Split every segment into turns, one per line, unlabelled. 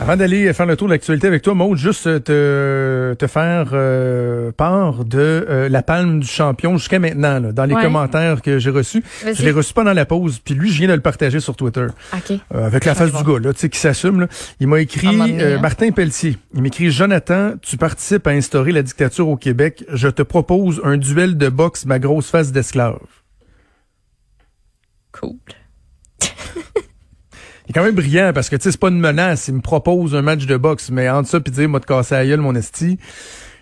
Avant d'aller faire le tour de l'actualité avec toi, Maud, juste te, te faire euh, part de euh, la palme du champion jusqu'à maintenant, là, dans les
Ouais.
commentaires que j'ai reçus. Je l'ai reçu pendant la pause, puis lui, je viens de le partager sur Twitter.
OK.
Euh, avec la face du gars, là, tu sais, qui s'assume. Il m'a écrit,
donné,
euh,
hein.
Martin Pelletier, il m'écrit, Jonathan, tu participes à instaurer la dictature au Québec. Je te propose un duel de boxe, ma grosse face d'esclave.
Cool.
Il est quand même brillant parce que tu sais c'est pas une menace, il me propose un match de boxe, mais entre ça puis dire moi te casser la gueule mon esti. Tu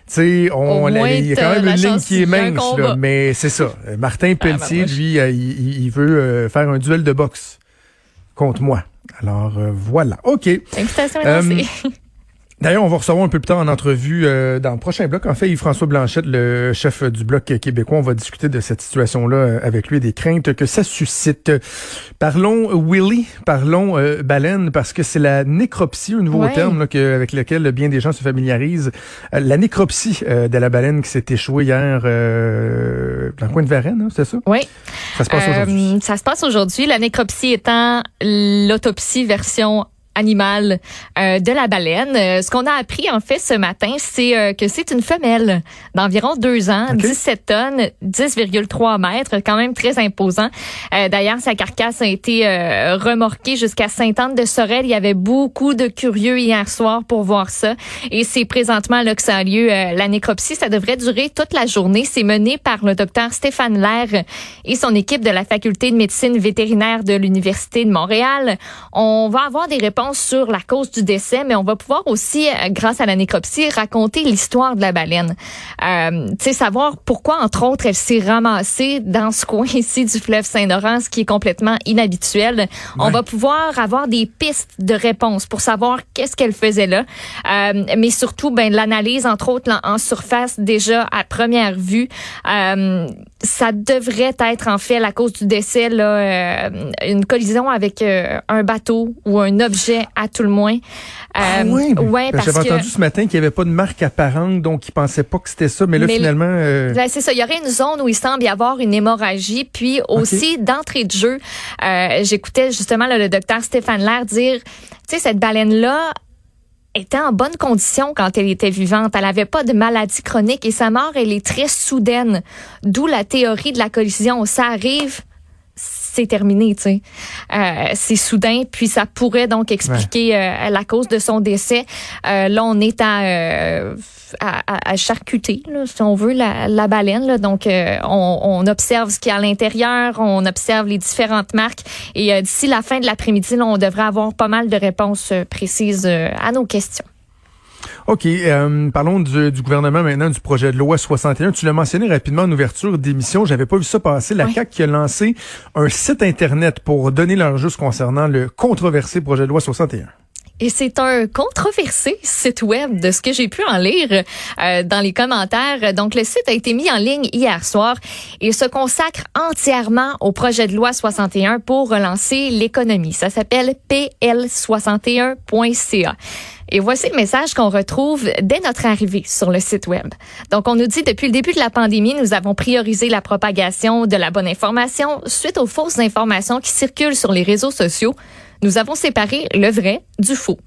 sais, on il y a quand même une ligne qui est mince là, mais c'est ça. Euh, Martin Pelletier
bah,
lui euh, il, veut euh, faire un duel de boxe contre moi. Alors euh, voilà. OK.
Invitation
Euh. D'ailleurs, on va recevoir un peu plus tard en entrevue euh, dans le prochain bloc. En fait, Yves-François Blanchette, le chef du bloc québécois, on va discuter de cette situation-là euh, avec lui et des craintes que ça suscite. Parlons euh, Willy, parlons euh, baleine, parce que c'est la nécropsie, un nouveau
Ouais.
terme là, que- avec lequel bien des gens se familiarisent. Euh, la nécropsie euh, de la baleine qui s'est échouée hier euh, dans le coin de Varennes, hein, c'est ça?
Oui.
Ça se passe aujourd'hui.
Euh, ça se passe aujourd'hui. La nécropsie étant l'autopsie version animale euh, de la baleine. Euh, ce qu'on a appris en fait ce matin, c'est euh, que c'est une femelle d'environ deux ans,
Ok.
17 tonnes, 10,3 mètres, quand même très imposant. D'ailleurs, sa carcasse a été remorquée jusqu'à Sainte-Anne-de-Sorel. Il y avait beaucoup de curieux hier soir pour voir ça. Et c'est présentement là que ça a lieu. la nécropsie, ça devrait durer toute la journée. C'est mené par le docteur Stéphane Lair et son équipe de la faculté de médecine vétérinaire de l'Université de Montréal. On va avoir des réponses sur la cause du décès, mais on va pouvoir aussi, euh, grâce à la nécropsie, raconter l'histoire de la baleine. Euh, tu sais, savoir pourquoi, entre autres, elle s'est ramassée dans ce coin ici du fleuve Saint-Laurent, ce qui est complètement inhabituel. On va pouvoir avoir des pistes de réponses pour savoir qu'est-ce qu'elle faisait là, Euh, mais surtout, ben l'analyse, entre autres, là, en surface, déjà à première vue, euh, ça devrait être en fait la cause du décès, là, euh, une collision avec euh, un bateau ou un objet à tout le moins.
Ah
Euh,
oui,
ouais, parce
j'avais
que
entendu ce matin qu'il n'y avait pas de marque apparente, donc il pensait pas que c'était ça, mais là
Mais
finalement, euh,
Ben, c'est ça. Il y aurait une zone où il semble y avoir une hémorragie. Puis aussi, d'entrée de jeu, euh, j'écoutais justement là, le docteur Stéphane Lair dire, tu sais, cette baleine-là était en bonne condition quand elle était vivante. Elle avait pas de maladie chronique et sa mort, elle est très soudaine. D'où la théorie de la collision. Ça arrive, c'est terminé, tu sais. Euh, c'est soudain, puis ça pourrait donc expliquer euh, la cause de son décès. Euh, là, on est à, à, à- à charcuter, là, si on veut, la, la baleine. Là. Donc, on, on observe ce qu'il y a à l'intérieur, on observe les différentes marques. Et d'ici la fin de l'après-midi, on devrait avoir pas mal de réponses précises à nos questions.
OK. euh, parlons du, du gouvernement maintenant, du projet de loi 61. Tu l'as mentionné rapidement en ouverture d'émission. J'avais pas vu ça passer. La
Oui.
CAQ qui a lancé un site Internet pour donner leur juste concernant le controversé projet de loi 61.
Et c'est un controversé site web de ce que j'ai pu en lire euh, dans les commentaires. Donc, le site a été mis en ligne hier soir et se consacre entièrement au projet de loi 61 pour relancer l'économie. Ça s'appelle pl61.ca. Et voici le message qu'on retrouve dès notre arrivée sur le site web. Donc, on nous dit depuis le début de la pandémie, nous avons priorisé la propagation de la bonne information suite aux fausses informations qui circulent sur les réseaux sociaux. Nous avons séparé le vrai du faux.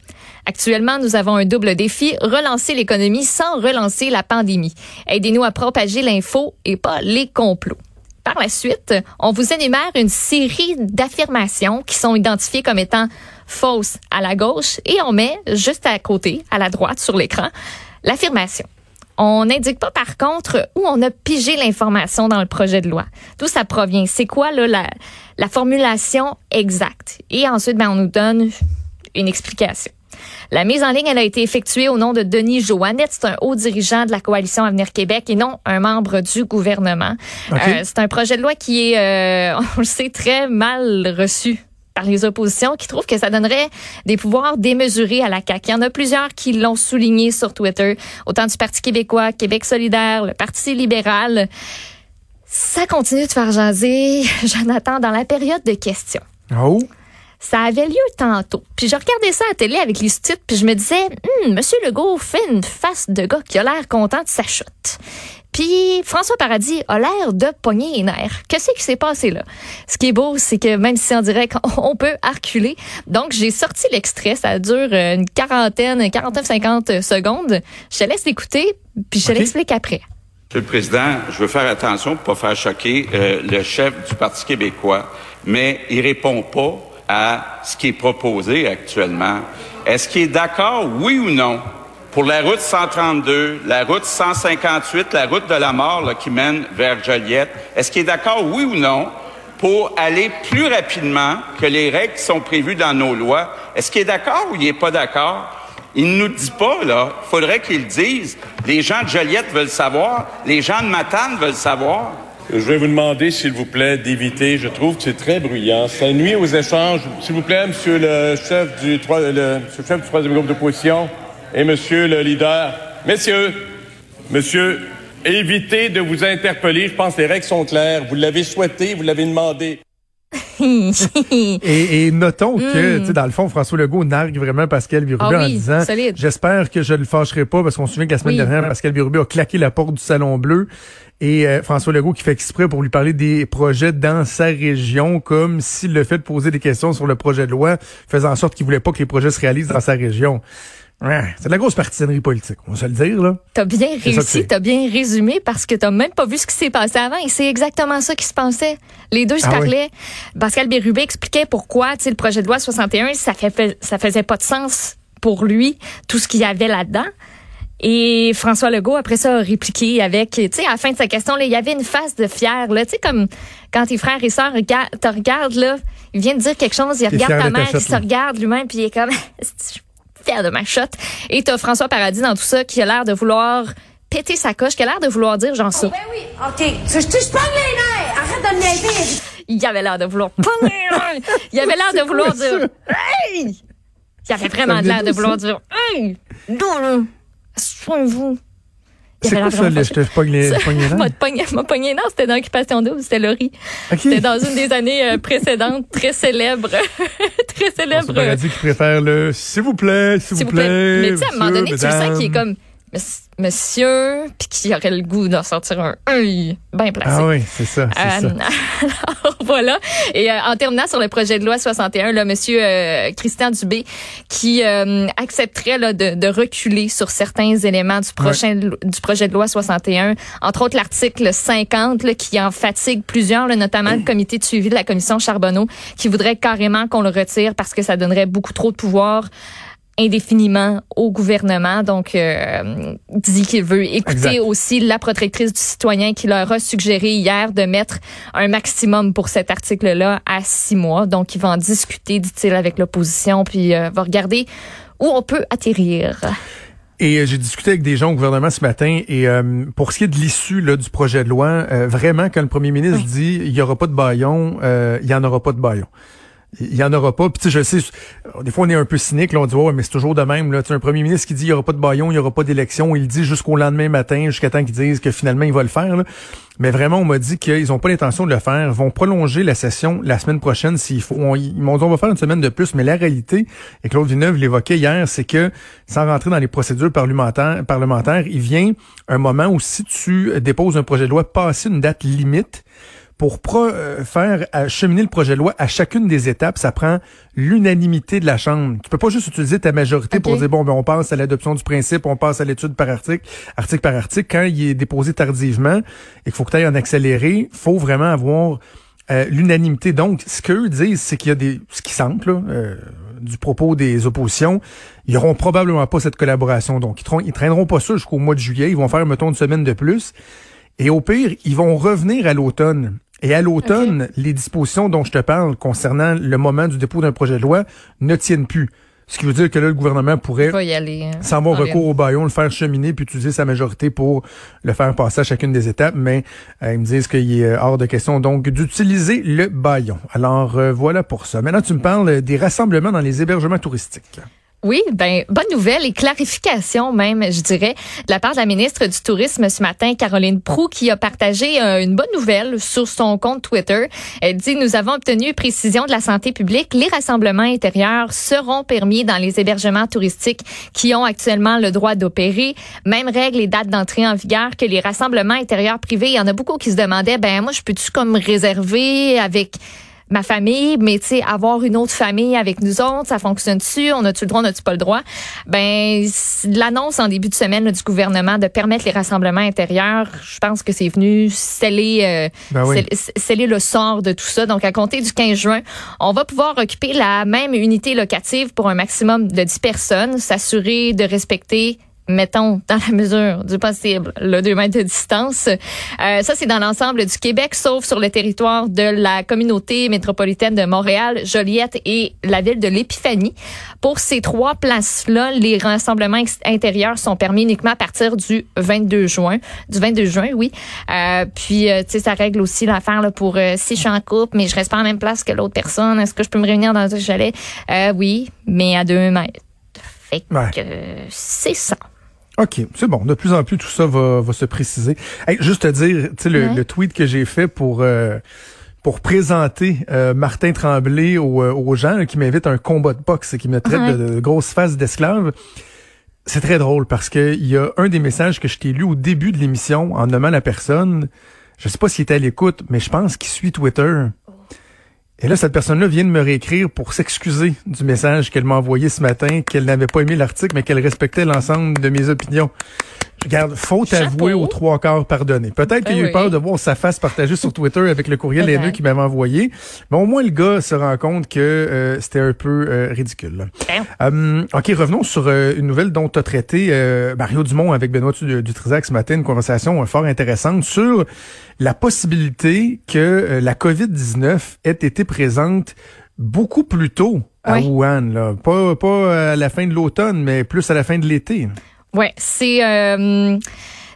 Actuellement, nous avons un double défi, relancer l'économie sans relancer la pandémie. Aidez-nous à propager l'info et pas les complots. Par la suite, on vous énumère une série d'affirmations qui sont identifiées comme étant fausses à la gauche et on met juste à côté, à la droite sur l'écran, l'affirmation. On n'indique pas par contre où on a pigé l'information dans le projet de loi. D'où ça provient? C'est quoi là, la, la formulation exacte? Et ensuite, ben, on nous donne une explication. La mise en ligne, elle a été effectuée au nom de Denis Joannette. C'est un haut dirigeant de la coalition Avenir Québec et non un membre du gouvernement. Euh, c'est un projet de loi qui est, euh, on le sait, très mal reçu par les oppositions qui trouvent que ça donnerait des pouvoirs démesurés à la CAQ. Il y en a plusieurs qui l'ont souligné sur Twitter, autant du Parti québécois, Québec solidaire, le Parti libéral. Ça continue de faire jaser, Jonathan, dans la période de questions.
Oh!
Ça avait lieu tantôt. Puis je regardais ça à la télé avec les sous-titres, puis je me disais, Hum, Monsieur Legault fait une face de gars qui a l'air content de sa chute. Puis François Paradis a l'air de pogner les nerfs. Qu'est-ce qui s'est passé là? Ce qui est beau, c'est que même si en direct, on peut arculer. Donc, j'ai sorti l'extrait. Ça dure euh, une quarantaine, quarantaine, cinquante secondes. Je te laisse l'écouter, puis je te l'explique après.
Monsieur le Président, je veux faire attention pour pas faire choquer euh, le chef du Parti québécois, mais il répond pas à ce qui est proposé actuellement. Est-ce qu'il est d'accord, oui ou non, pour la route 132, la route 158, la route de la mort là, qui mène vers Joliette, est-ce qu'il est d'accord, oui ou non, pour aller plus rapidement que les règles qui sont prévues dans nos lois? Est-ce qu'il est d'accord ou il n'est pas d'accord? Il ne nous dit pas, là. Il faudrait qu'il dise. Les gens de Joliette veulent savoir. Les gens de Matane veulent savoir.
Je vais vous demander, s'il vous plaît, d'éviter. Je trouve que c'est très bruyant. Ça nuit aux échanges. S'il vous plaît, monsieur le chef du, le, chef du troisième groupe d'opposition et monsieur le leader. Messieurs, monsieur, évitez de vous interpeller. Je pense que les règles sont claires. Vous l'avez souhaité, vous l'avez demandé.
et, et, notons que, tu sais, dans le fond, François Legault nargue vraiment Pascal Birubé ah en disant J'espère que je ne le fâcherai pas parce qu'on se souvient que la semaine dernière, Pascal Birubé a claqué la porte du Salon Bleu. Et euh, François Legault qui fait exprès pour lui parler des projets dans sa région, comme s'il le fait de poser des questions sur le projet de loi, faisant en sorte qu'il voulait pas que les projets se réalisent dans sa région. Ouais, c'est de la grosse partisanerie politique, on va se le dire, là.
T'as bien réussi, t'as bien résumé parce que t'as même pas vu ce qui s'est passé avant et c'est exactement ça qui se passait. Les deux se ah parlaient. Pascal Bérubé expliquait pourquoi, tu sais, le projet de loi 61, ça fait, ça faisait pas de sens pour lui, tout ce qu'il y avait là-dedans. Et François Legault, après ça, a répliqué avec, tu sais, à la fin de sa question, là, il y avait une face de fier, là, tu sais, comme quand tes frères et sœurs te regardent, là, il vient de dire quelque chose, il regarde ta mère, il se regarde lui-même, puis il est comme, fier de ma shot. Et t'as François Paradis dans tout ça qui a l'air de vouloir péter sa coche, qui a l'air de vouloir dire genre ça.
Oh, ben oui, OK. Tu, tu, je les nerfs? Arrête de me.
Il avait l'air de vouloir Il avait l'air de vouloir dire Hey! Il avait vraiment l'air de vouloir dire Hey! Soignez-vous.
C'est quoi ça, je te pogne les,
M'a pogné, non, c'était dans Occupation double, c'était Laurie. C'était dans une des années euh, précédentes, très célèbre. très célèbre.
Paradis qui préfère le s'il vous plaît, s'il vous, plaît.
Mais tu sais, à un moment donné, tu sens qu'il est comme monsieur, puis qui aurait le goût d'en sortir un œil bien placé.
Ah oui, c'est ça, c'est ça.
Euh, alors, voilà. Et euh, en terminant sur le projet de loi 61, là, monsieur euh, Christian Dubé qui accepterait là, de, de, reculer sur certains éléments du prochain du projet de loi 61, entre autres l'article 50 là, qui en fatigue plusieurs, là, notamment le comité de suivi de la commission Charbonneau, qui voudrait carrément qu'on le retire parce que ça donnerait beaucoup trop de pouvoir indéfiniment au gouvernement. Donc, euh, dit qu'il veut écouter aussi la protectrice du citoyen qui leur a suggéré hier de mettre un maximum pour cet article-là à six mois. Donc, il va en discuter, dit-il, avec l'opposition, puis euh, va regarder où on peut atterrir.
Et euh, j'ai discuté avec des gens au gouvernement ce matin et euh, pour ce qui est de l'issue du projet de loi, vraiment quand le premier ministre dit il y aura pas de baillon, il y en aura pas de baillon il y en aura pas. Puis je sais, des fois on est un peu cynique, là, on dit ouais, mais c'est toujours de même. Là, tu un premier ministre qui dit il y aura pas de baillon, il y aura pas d'élection, il dit jusqu'au lendemain matin, jusqu'à temps qu'ils disent que finalement il va le faire. Là. Mais vraiment, on m'a dit qu'ils ont pas l'intention de le faire. Ils vont prolonger la session la semaine prochaine s'il faut. ils m'ont dit on va faire une semaine de plus, mais la réalité, et Claude Villeneuve l'évoquait hier, c'est que sans rentrer dans les procédures parlementaires, parlementaires, il vient un moment où si tu déposes un projet de loi passer une date limite pour euh, faire cheminer le projet de loi à chacune des étapes, ça prend l'unanimité de la Chambre. Tu peux pas juste utiliser ta majorité pour dire bon ben on passe à l'adoption du principe, on passe à l'étude par article, article par article. Quand il est déposé tardivement et qu'il faut que tu ailles en accéléré, faut vraiment avoir euh, l'unanimité. Donc, ce qu'eux disent, c'est qu'il y a des ce qui semble là, euh, du propos des oppositions, ils auront probablement pas cette collaboration. Donc, ils, ils traîneront pas ça jusqu'au mois de juillet. Ils vont faire mettons une semaine de plus. Et au pire, ils vont revenir à l'automne. Et à l'automne, les dispositions dont je te parle concernant le moment du dépôt d'un projet de loi ne tiennent plus. Ce qui veut dire que là, le gouvernement pourrait,
hein,
sans avoir recours au baillon, le faire cheminer puis utiliser sa majorité pour le faire passer à chacune des étapes. Mais euh, ils me disent qu'il est hors de question donc d'utiliser le baillon. Alors euh, voilà pour ça. Maintenant, tu me parles des rassemblements dans les hébergements touristiques.
Oui, ben bonne nouvelle et clarification même, je dirais, de la part de la ministre du Tourisme ce matin, Caroline Prou, qui a partagé euh, une bonne nouvelle sur son compte Twitter. Elle dit nous avons obtenu précision de la santé publique. Les rassemblements intérieurs seront permis dans les hébergements touristiques qui ont actuellement le droit d'opérer. Même règles et dates d'entrée en vigueur que les rassemblements intérieurs privés. Il y en a beaucoup qui se demandaient ben moi je peux-tu comme réserver avec ma famille, mais tu sais, avoir une autre famille avec nous autres, ça fonctionne-tu? On a-tu le droit, on a-tu pas le droit? Ben, l'annonce en début de semaine du gouvernement de permettre les rassemblements intérieurs, je pense que c'est venu sceller, euh,
Ben oui.
sceller- sceller le sort de tout ça. Donc, à compter du 15 juin, on va pouvoir occuper la même unité locative pour un maximum de 10 personnes, s'assurer de respecter mettons, dans la mesure du possible, le 2 mètres de distance. Euh, ça, c'est dans l'ensemble du Québec, sauf sur le territoire de la communauté métropolitaine de Montréal, Joliette et la ville de l'Épiphanie. Pour ces trois places-là, les rassemblements intérieurs sont permis uniquement à partir du 22 juin. Du 22 juin, oui. Euh, puis, euh, tu sais, ça règle aussi l'affaire là, pour euh, si je suis en couple, mais je reste pas en même place que l'autre personne. Est-ce que je peux me réunir dans un chalet? Euh, oui, mais à deux mètres. Fait que
Ouais.
c'est ça.
OK, c'est bon. De plus en plus, tout ça va, va se préciser. Hey, juste te dire, tu sais, le,
Ouais.
le tweet que j'ai fait pour euh, pour présenter euh, Martin Tremblay aux, euh, aux gens là, qui m'invitent à un combat de boxe et qui me traitent
Ouais.
de, de grosse face d'esclave. C'est très drôle parce que il y a un des messages que je t'ai lu au début de l'émission en nommant la personne. Je sais pas s'il était à l'écoute, mais je pense qu'il suit Twitter. Et là, cette personne-là vient de me réécrire pour s'excuser du message qu'elle m'a envoyé ce matin, qu'elle n'avait pas aimé l'article, mais qu'elle respectait l'ensemble de mes opinions. Regarde, faute avouée aux trois quarts pardonnée. Peut-être qu'il a
Ben
eu
oui.
peur de voir sa face partagée sur Twitter avec le courriel haineux qu'il m'avait envoyé. Mais au moins, le gars se rend compte que euh, c'était un peu euh, ridicule.
Ben,
Hum, OK, revenons sur euh, une nouvelle dont tu as traité Mario Dumont avec Benoît Du- Dutrisac ce matin, une conversation fort intéressante sur la possibilité que la COVID-19 ait été présente beaucoup plus tôt à. Wuhan. Là. Pas, pas à la fin de l'automne, mais plus à la fin de l'été.
Ouais, c'est euh,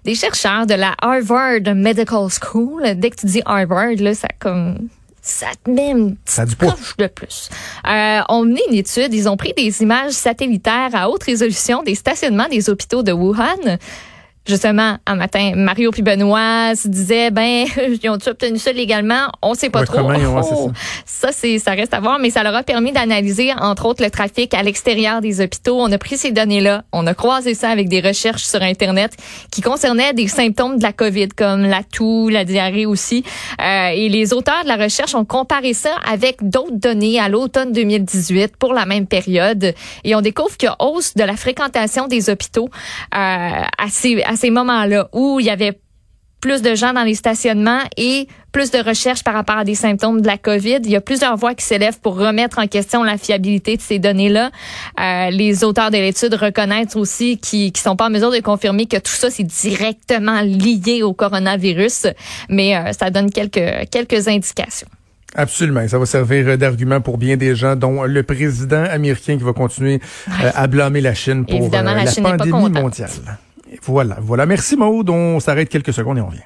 des chercheurs de la Harvard Medical School. Dès que tu dis Harvard, là, ça comme ça te met une petite coche de plus. Euh, ont mené une étude. Ils ont pris des images satellitaires à haute résolution des stationnements des hôpitaux de Wuhan. Justement, un matin, Mario puis Benoît se disaient, ben, ils ont obtenu ça légalement? On sait pas
Ouais,
trop.
comment ouais,
Oh, ça, c'est, ça reste à voir, mais ça leur a permis d'analyser, entre autres, le trafic à l'extérieur des hôpitaux. On a pris ces données-là, on a croisé ça avec des recherches sur Internet qui concernaient des symptômes de la COVID, comme la toux, la diarrhée aussi. Euh, et les auteurs de la recherche ont comparé ça avec d'autres données à l'automne 2018 pour la même période. Et on découvre qu'il y a hausse de la fréquentation des hôpitaux euh, à ces, à ces moments-là où il y avait plus de gens dans les stationnements et plus de recherches par rapport à des symptômes de la COVID. Il y a plusieurs voix qui s'élèvent pour remettre en question la fiabilité de ces données-là. Euh, les auteurs de l'étude reconnaissent aussi qu'ils ne sont pas en mesure de confirmer que tout ça, c'est directement lié au coronavirus, mais euh, ça donne quelques, quelques indications.
Absolument. Ça va servir d'argument pour bien des gens, dont le président américain qui va continuer euh, à blâmer la Chine pour
Évidemment, la
la
Chine
pandémie mondiale. Voilà, voilà. Merci Maud. On s'arrête quelques secondes et on revient.